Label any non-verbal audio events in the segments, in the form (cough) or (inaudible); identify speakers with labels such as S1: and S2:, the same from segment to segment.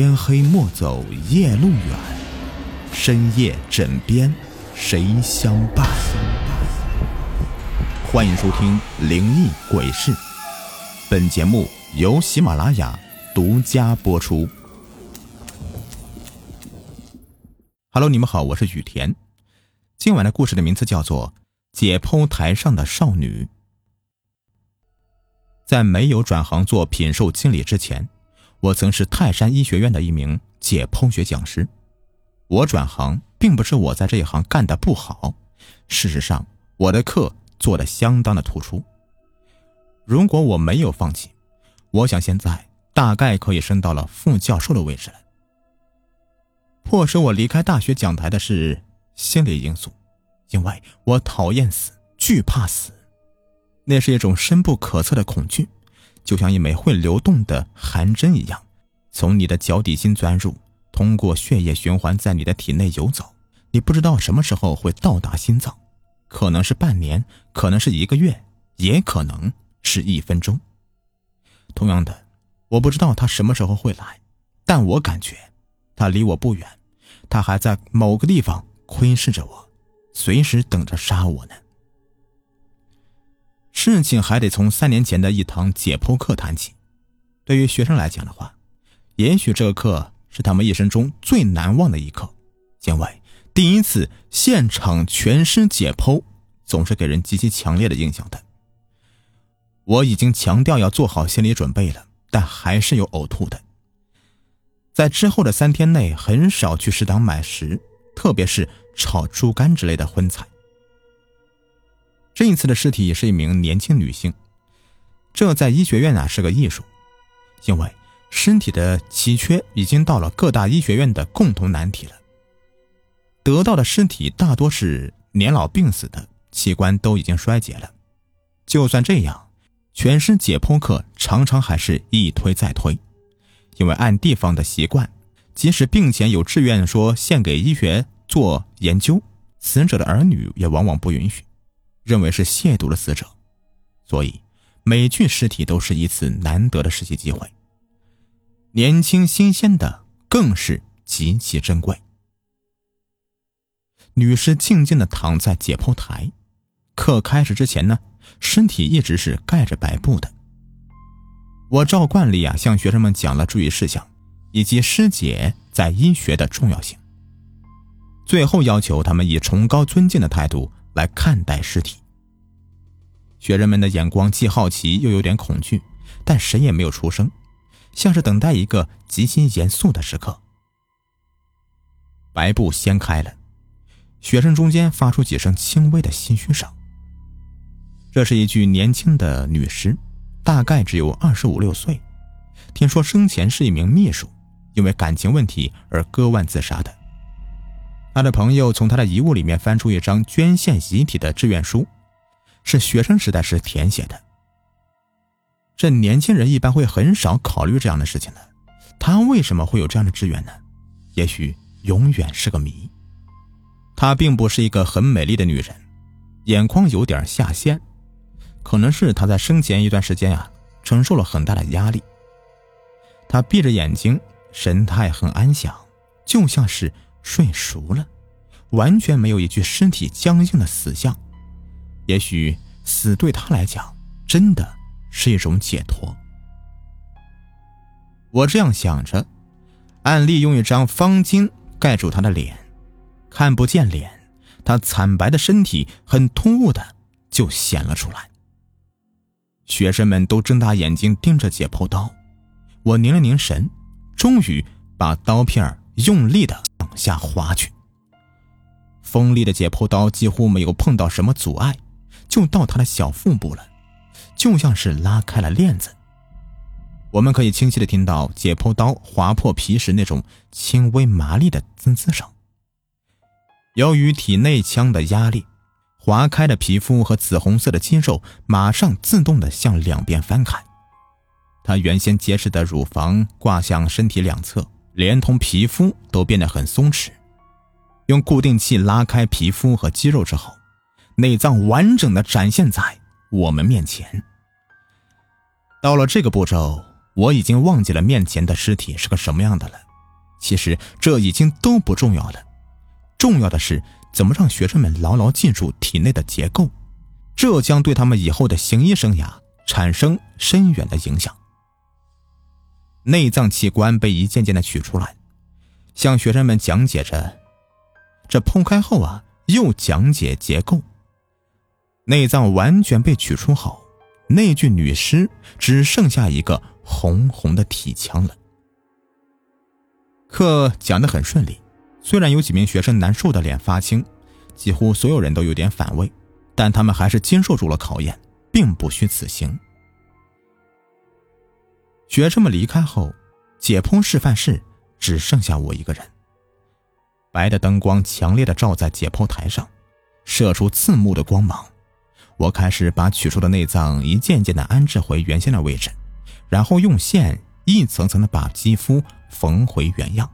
S1: 天黑莫走夜路远，深夜枕边谁相伴？欢迎收听《灵异鬼事》，本节目由喜马拉雅独家播出。Hello，你们好，我是雨田。今晚的故事的名字叫做《解剖台上的少女》。在没有转行做品售经理之前。我曾是泰山医学院的一名解剖学讲师。我转行并不是我在这一行干的不好，事实上我的课做的相当的突出。如果我没有放弃，我想现在大概可以升到了副教授的位置了。迫使我离开大学讲台的是心理因素，因为我讨厌死，惧怕死，那是一种深不可测的恐惧。就像一枚会流动的寒针一样，从你的脚底心钻入，通过血液循环在你的体内游走。你不知道什么时候会到达心脏，可能是半年，可能是一个月，也可能是一分钟。同样的，我不知道他什么时候会来，但我感觉他离我不远，他还在某个地方窥视着我，随时等着杀我呢。事情还得从三年前的一堂解剖课谈起。对于学生来讲的话，也许这个课是他们一生中最难忘的一课，因为第一次现场全尸解剖总是给人极其强烈的印象的。我已经强调要做好心理准备了，但还是有呕吐的。在之后的三天内，很少去食堂买食，特别是炒猪肝之类的荤菜。这一次的尸体也是一名年轻女性，这在医学院啊是个艺术，因为身体的奇缺已经到了各大医学院的共同难题了。得到的尸体大多是年老病死的，器官都已经衰竭了。就算这样，全身解剖课常常还是一推再推，因为按地方的习惯，即使病前有志愿说献给医学做研究，死者的儿女也往往不允许。认为是亵渎了死者，所以每具尸体都是一次难得的实习机会。年轻新鲜的更是极其珍贵。女尸静静的躺在解剖台，课开始之前呢，身体一直是盖着白布的。我照惯例啊，向学生们讲了注意事项以及尸检在医学的重要性，最后要求他们以崇高尊敬的态度来看待尸体。学生们的眼光既好奇又有点恐惧，但谁也没有出声，像是等待一个极其严肃的时刻。白布掀开了，学生中间发出几声轻微的心虚声。这是一具年轻的女尸，大概只有二十五六岁，听说生前是一名秘书，因为感情问题而割腕自杀的。他的朋友从他的遗物里面翻出一张捐献遗体的志愿书。是学生时代时填写的。这年轻人一般会很少考虑这样的事情的，他为什么会有这样的志愿呢？也许永远是个谜。她并不是一个很美丽的女人，眼眶有点下陷，可能是她在生前一段时间啊承受了很大的压力。她闭着眼睛，神态很安详，就像是睡熟了，完全没有一具身体僵硬的死相。也许死对他来讲真的是一种解脱。我这样想着，暗利用一张方巾盖住他的脸，看不见脸，他惨白的身体很突兀的就显了出来。学生们都睁大眼睛盯着解剖刀，我凝了凝神，终于把刀片用力的下滑去。锋利的解剖刀几乎没有碰到什么阻碍。就到他的小腹部了，就像是拉开了链子。我们可以清晰的听到解剖刀划破皮时那种轻微麻利的滋滋声。由于体内腔的压力，划开的皮肤和紫红色的肌肉马上自动的向两边翻开。他原先结实的乳房挂向身体两侧，连同皮肤都变得很松弛。用固定器拉开皮肤和肌肉之后。内脏完整的展现在我们面前。到了这个步骤，我已经忘记了面前的尸体是个什么样的了，其实这已经都不重要了，重要的是怎么让学生们牢牢记住体内的结构，这将对他们以后的行医生涯产生深远的影响。内脏器官被一件件的取出来，向学生们讲解着。这剖开后啊，又讲解结构。内脏完全被取出后，那具女尸只剩下一个红红的体腔了。课讲得很顺利，虽然有几名学生难受的脸发青，几乎所有人都有点反胃，但他们还是经受住了考验，并不虚此行。学生们离开后，解剖示范室只剩下我一个人。白的灯光强烈的照在解剖台上，射出刺目的光芒。我开始把取出的内脏一件件的安置回原先的位置，然后用线一层层的把肌肤缝回原样。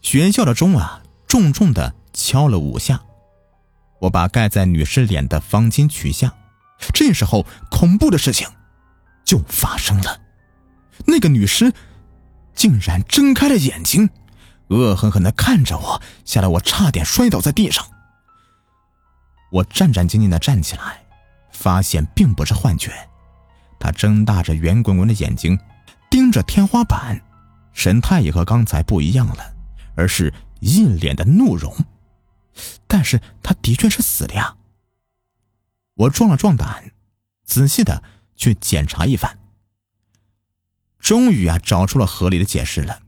S1: 学校的钟啊，重重的敲了五下。我把盖在女尸脸的方巾取下，这时候恐怖的事情就发生了，那个女尸竟然睁开了眼睛。恶狠狠地看着我，吓得我差点摔倒在地上。我战战兢兢地站起来，发现并不是幻觉。他睁大着圆滚滚的眼睛，盯着天花板，神态也和刚才不一样了，而是一脸的怒容。但是他的确是死的呀。我壮了壮胆，仔细的去检查一番，终于啊找出了合理的解释了。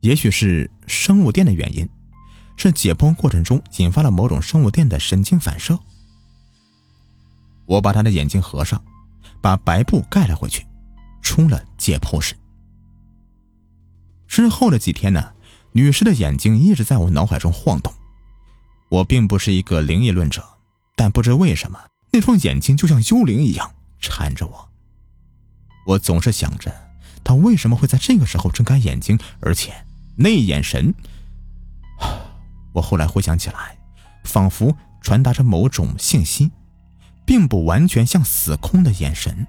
S1: 也许是生物电的原因，是解剖过程中引发了某种生物电的神经反射。我把他的眼睛合上，把白布盖了回去，出了解剖室。之后的几天呢，女士的眼睛一直在我脑海中晃动。我并不是一个灵异论者，但不知为什么，那双眼睛就像幽灵一样缠着我。我总是想着，她为什么会在这个时候睁开眼睛，而且……那眼神，我后来回想起来，仿佛传达着某种信息，并不完全像死空的眼神。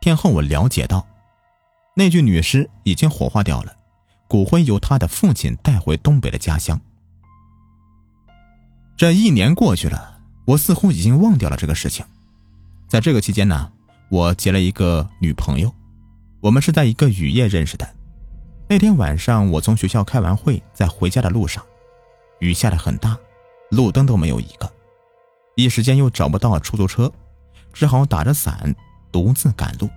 S1: 天后，我了解到，那具女尸已经火化掉了，骨灰由她的父亲带回东北的家乡。这一年过去了，我似乎已经忘掉了这个事情。在这个期间呢，我结了一个女朋友，我们是在一个雨夜认识的。那天晚上，我从学校开完会，在回家的路上，雨下的很大，路灯都没有一个，一时间又找不到出租车，只好打着伞独自赶路。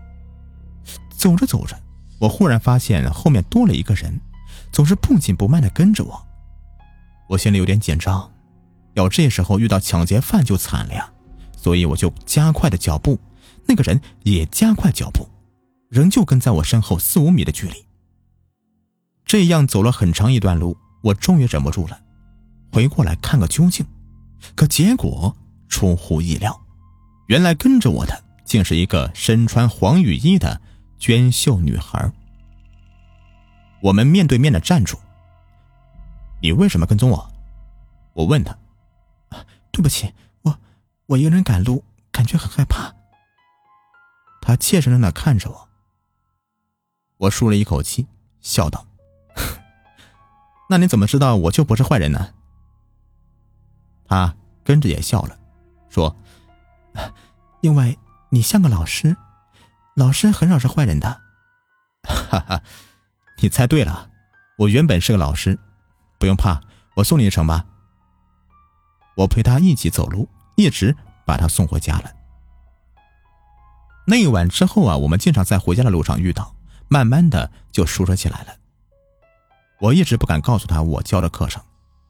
S1: 走着走着，我忽然发现后面多了一个人，总是不紧不慢的跟着我。我心里有点紧张，要这时候遇到抢劫犯就惨了呀，所以我就加快了脚步，那个人也加快脚步，仍旧跟在我身后四五米的距离。这样走了很长一段路，我终于忍不住了，回过来看个究竟。可结果出乎意料，原来跟着我的竟是一个身穿黄雨衣的娟秀女孩。我们面对面的站住。你为什么跟踪我？我问他。对不起，我一个人赶路，感觉很害怕。他怯生生的看着我。我舒了一口气，笑道。(laughs) 那你怎么知道我就不是坏人呢？他跟着也笑了，说：“因为你像个老师，老师很少是坏人的。”哈哈，你猜对了，我原本是个老师，不用怕，我送你一程吧。我陪他一起走路，一直把他送回家了。那一晚之后啊，我们经常在回家的路上遇到，慢慢的就熟识起来了。我一直不敢告诉他我教的课程，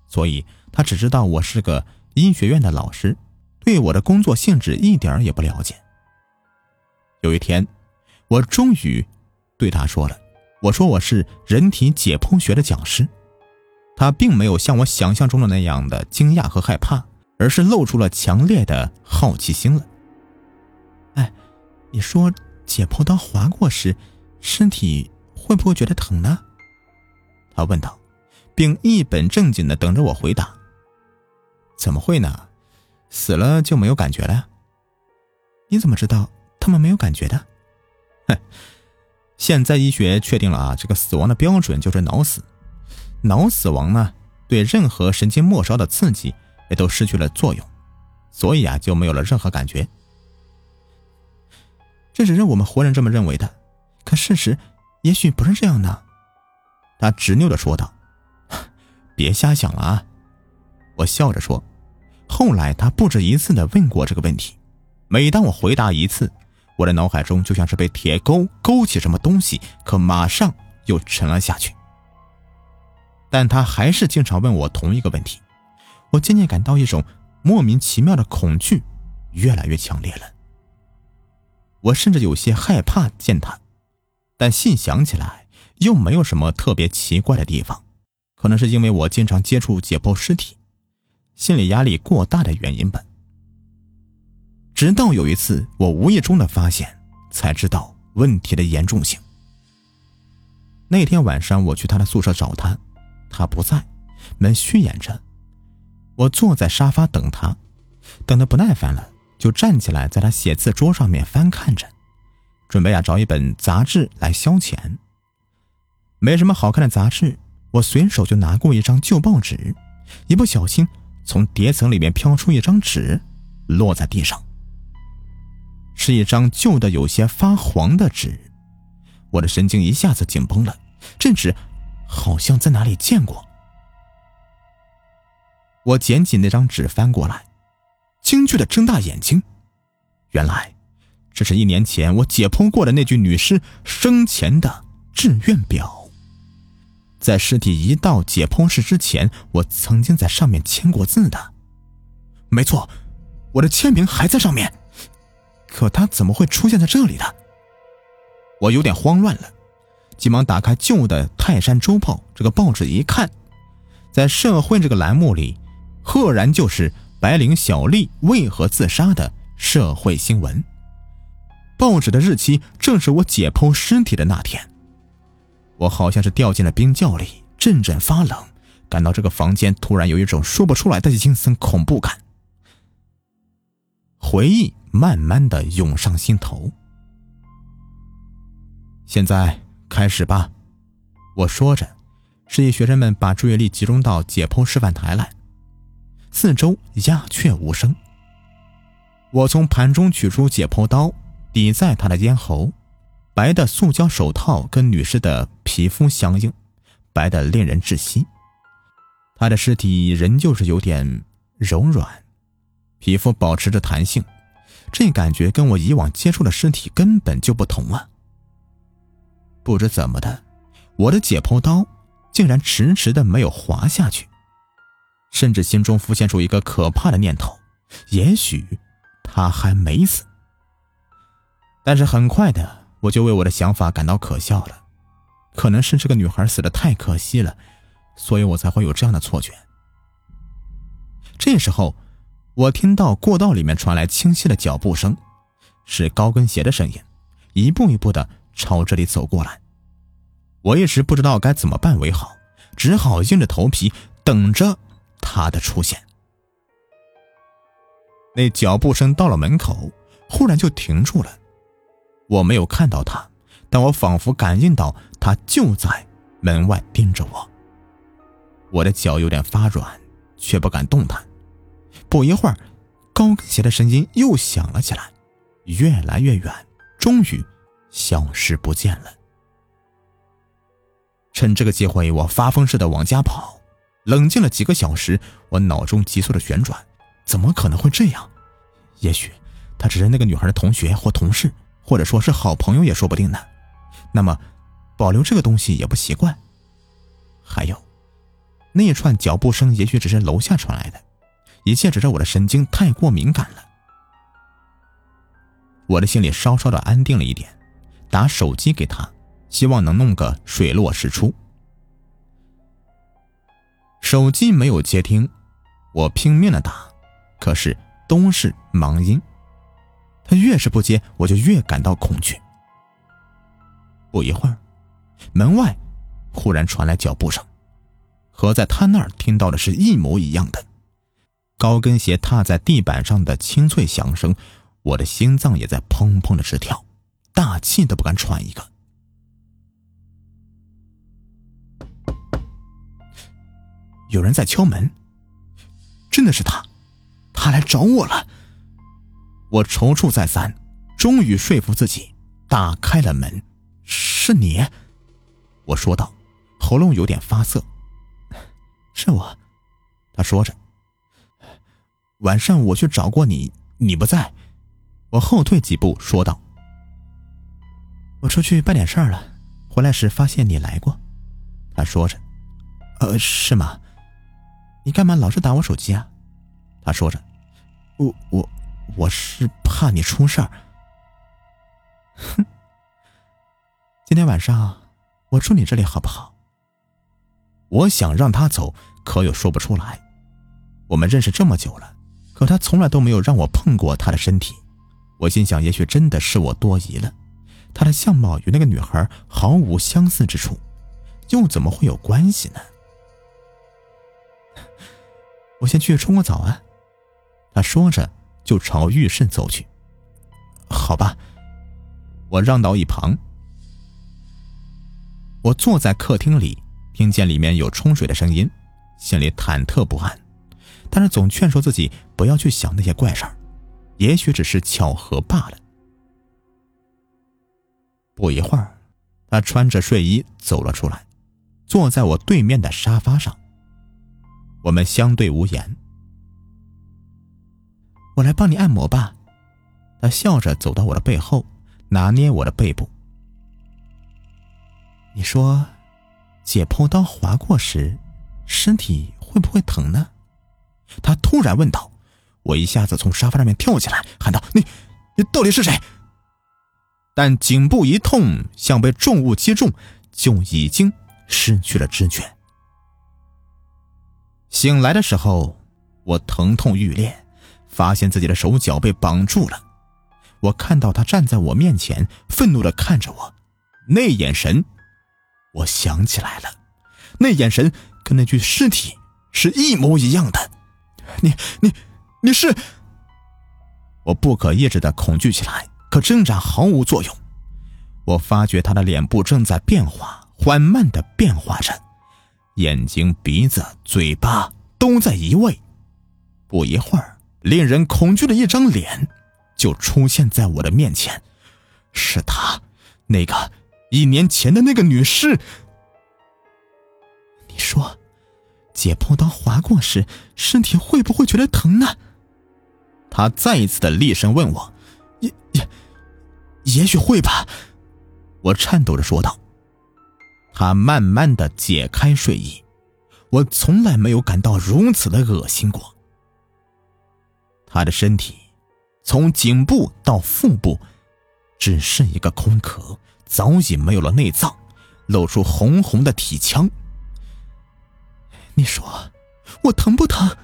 S1: 所以他只知道我是个医学院的老师，对我的工作性质一点也不了解。有一天，我终于对他说了：“我说我是人体解剖学的讲师。”他并没有像我想象中的那样的惊讶和害怕，而是露出了强烈的好奇心了。哎，你说解剖刀划过时，身体会不会觉得疼呢？他问道，并一本正经的等着我回答。怎么会呢？死了就没有感觉了？你怎么知道他们没有感觉的？哼，现在医学确定了啊，这个死亡的标准就是脑死。脑死亡呢，对任何神经末梢的刺激也都失去了作用，所以啊，就没有了任何感觉。这只是我们活人这么认为的，可事实也许不是这样的。他执拗的说道：“ (laughs) 别瞎想了啊！”我笑着说。后来他不止一次的问过这个问题，每当我回答一次，我的脑海中就像是被铁钩勾起什么东西，可马上又沉了下去。但他还是经常问我同一个问题，我渐渐感到一种莫名其妙的恐惧越来越强烈了。我甚至有些害怕见他，但细想起来又没有什么特别奇怪的地方，可能是因为我经常接触解剖尸体。心理压力过大的原因吧。直到有一次，我无意中的发现，才知道问题的严重性。那天晚上，我去他的宿舍找他，他不在，门虚掩着。我坐在沙发等他，等得不耐烦了，就站起来，在他写字桌上面翻看着，准备啊找一本杂志来消遣。没什么好看的杂志，我随手就拿过一张旧报纸，一不小心。从叠层里面飘出一张纸，落在地上。是一张旧的、有些发黄的纸，我的神经一下子紧绷了。这纸好像在哪里见过。我捡起那张纸翻过来，惊惧的睁大眼睛。原来，这是一年前我解剖过的那具女尸生前的志愿表。在尸体一到解剖室之前，我曾经在上面签过字的。没错，我的签名还在上面。可他怎么会出现在这里的？我有点慌乱了，急忙打开旧的《泰山周报》这个报纸一看，在社会这个栏目里，赫然就是白领小丽为何自杀的社会新闻。报纸的日期正是我解剖尸体的那天。我好像是掉进了冰窖里，阵阵发冷，感到这个房间突然有一种说不出来的阴森恐怖感。回忆慢慢的涌上心头。现在开始吧，我说着，示意学生们把注意力集中到解剖示范台来。四周鸦雀无声。我从盘中取出解剖刀，抵在他的咽喉。白的塑胶手套跟女士的皮肤相应，白的令人窒息。他的尸体仍旧是有点柔软，皮肤保持着弹性，这感觉跟我以往接触的尸体根本就不同啊！不知怎么的，我的解剖刀竟然迟迟的没有滑下去，甚至心中浮现出一个可怕的念头：也许他还没死。但是很快的。我就为我的想法感到可笑了，可能是这个女孩死的太可惜了，所以我才会有这样的错觉。这时候，我听到过道里面传来清晰的脚步声，是高跟鞋的声音，一步一步的朝这里走过来。我一时不知道该怎么办为好，只好硬着头皮等着他的出现。那脚步声到了门口，忽然就停住了。我没有看到他，但我仿佛感应到他就在门外盯着我。我的脚有点发软，却不敢动弹。不一会儿，高跟鞋的声音又响了起来，越来越远，终于消失不见了。趁这个机会，我发疯似的往家跑。冷静了几个小时，我脑中急速的旋转：怎么可能会这样？也许他只是那个女孩的同学或同事。或者说是好朋友也说不定呢，那么保留这个东西也不奇怪。还有，那一串脚步声也许只是楼下传来的，一切只是我的神经太过敏感了。我的心里稍稍的安定了一点，打手机给他，希望能弄个水落石出。手机没有接听，我拼命的打，可是都是忙音。他越是不接，我就越感到恐惧。不一会儿，门外忽然传来脚步声，和在他那儿听到的是一模一样的。高跟鞋踏在地板上的清脆响声，我的心脏也在砰砰的直跳，大气都不敢喘一个。有人在敲门。真的是他，他来找我了。我踌躇再三，终于说服自己打开了门。是你，我说道，喉咙有点发涩。(laughs) 是我，他说着。晚上我去找过你，你不在。我后退几步说道：“我出去办点事儿了，回来时发现你来过。”他说着。呃，是吗？你干嘛老是打我手机啊？他说着，我我我是怕你出事儿。哼，今天晚上我住你这里好不好？我想让他走，可又说不出来。我们认识这么久了，可他从来都没有让我碰过他的身体。我心想，也许真的是我多疑了。他的相貌与那个女孩毫无相似之处，又怎么会有关系呢？我先去冲个澡啊！他说着就朝浴室走去。好吧，我让到一旁。我坐在客厅里，听见里面有冲水的声音，心里忐忑不安，但是总劝说自己不要去想那些怪事儿，也许只是巧合罢了。不一会儿，他穿着睡衣走了出来，坐在我对面的沙发上。我们相对无言。我来帮你按摩吧。他笑着走到我的背后，拿捏我的背部。你说，解剖刀划过时，身体会不会疼呢？他突然问道。我一下子从沙发上面跳起来，喊道：“你，你到底是谁？”但颈部一痛，像被重物击中，就已经失去了知觉。醒来的时候，我疼痛欲裂，发现自己的手脚被绑住了。我看到他站在我面前，愤怒的看着我，那眼神，我想起来了，那眼神跟那具尸体是一模一样的。你你你是？我不可抑制的恐惧起来，可挣扎毫无作用。我发觉他的脸部正在变化，缓慢的变化着。眼睛、鼻子、嘴巴都在移位，不一会儿，令人恐惧的一张脸就出现在我的面前，是他，那个一年前的那个女尸。你说，解剖刀划过时，身体会不会觉得疼呢？他再一次的厉声问我，也也，也许会吧，我颤抖着说道。他慢慢的解开睡衣，我从来没有感到如此的恶心过。他的身体从颈部到腹部，只剩一个空壳，早已没有了内脏，露出红红的体腔。你说我疼不疼？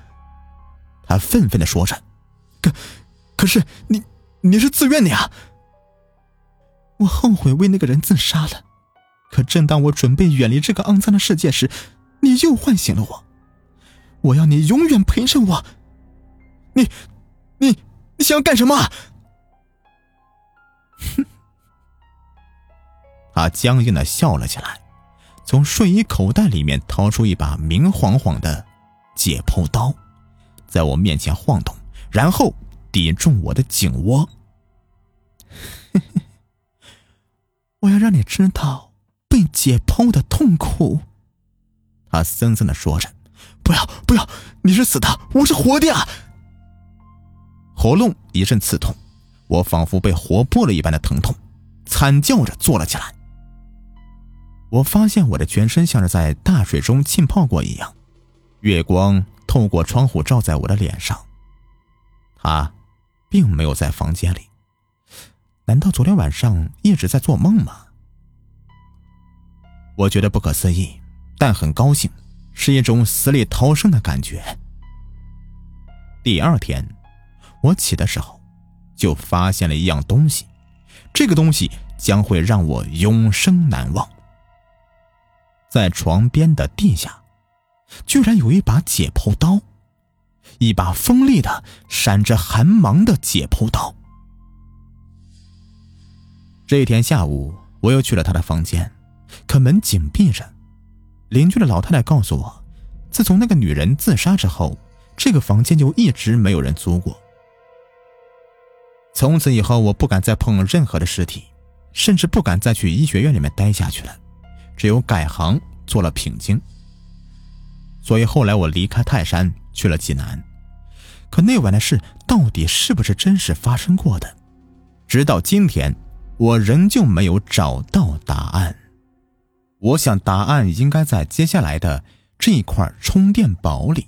S1: 他愤愤的说着。可，可是你你是自愿的呀。我后悔为那个人自杀了。可正当我准备远离这个肮脏的世界时，你又唤醒了我。我要你永远陪着我。你，你，你想要干什么？哼！(laughs) 他僵硬的笑了起来，从睡衣口袋里面掏出一把明晃晃的解剖刀，在我面前晃动，然后抵中我的颈窝。(laughs) 我要让你知道。被解剖的痛苦，他森森的说着：“不要，不要！你是死的，我是活的。”喉咙一阵刺痛，我仿佛被活剥了一般的疼痛，惨叫着坐了起来。我发现我的全身像是在大水中浸泡过一样，月光透过窗户照在我的脸上。他，并没有在房间里。难道昨天晚上一直在做梦吗？我觉得不可思议，但很高兴，是一种死里逃生的感觉。第二天，我起的时候，就发现了一样东西，这个东西将会让我永生难忘。在床边的地下，居然有一把解剖刀，一把锋利的、闪着寒芒的解剖刀。这一天下午，我又去了他的房间。可门紧闭着，邻居的老太太告诉我，自从那个女人自杀之后，这个房间就一直没有人租过。从此以后，我不敢再碰任何的尸体，甚至不敢再去医学院里面待下去了，只有改行做了品经。所以后来我离开泰山，去了济南。可那晚的事到底是不是真实发生过的？直到今天，我仍旧没有找到答案。我想答案应该在接下来的这一块充电宝里。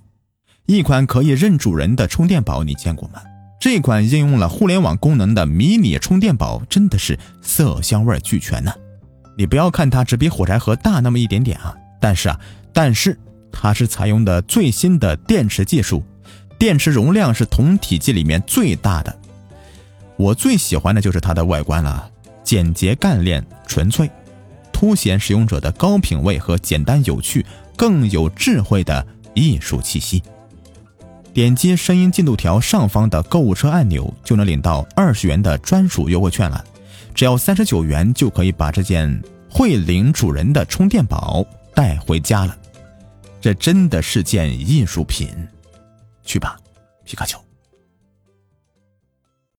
S1: 一款可以认主人的充电宝，你见过吗？这款应用了互联网功能的迷你充电宝真的是色香味俱全呢。你不要看它只比火柴盒大那么一点点啊，但是啊，但是它是采用的最新的电池技术，电池容量是同体积里面最大的。我最喜欢的就是它的外观了，简洁干练纯粹，凸显使用者的高品位和简单有趣，更有智慧的艺术气息。点击声音进度条上方的购物车按钮，就能领到二十元的专属优惠券了。只要三十九元就可以把这件会领主人的充电宝带回家了。这真的是件艺术品。去吧，皮卡丘。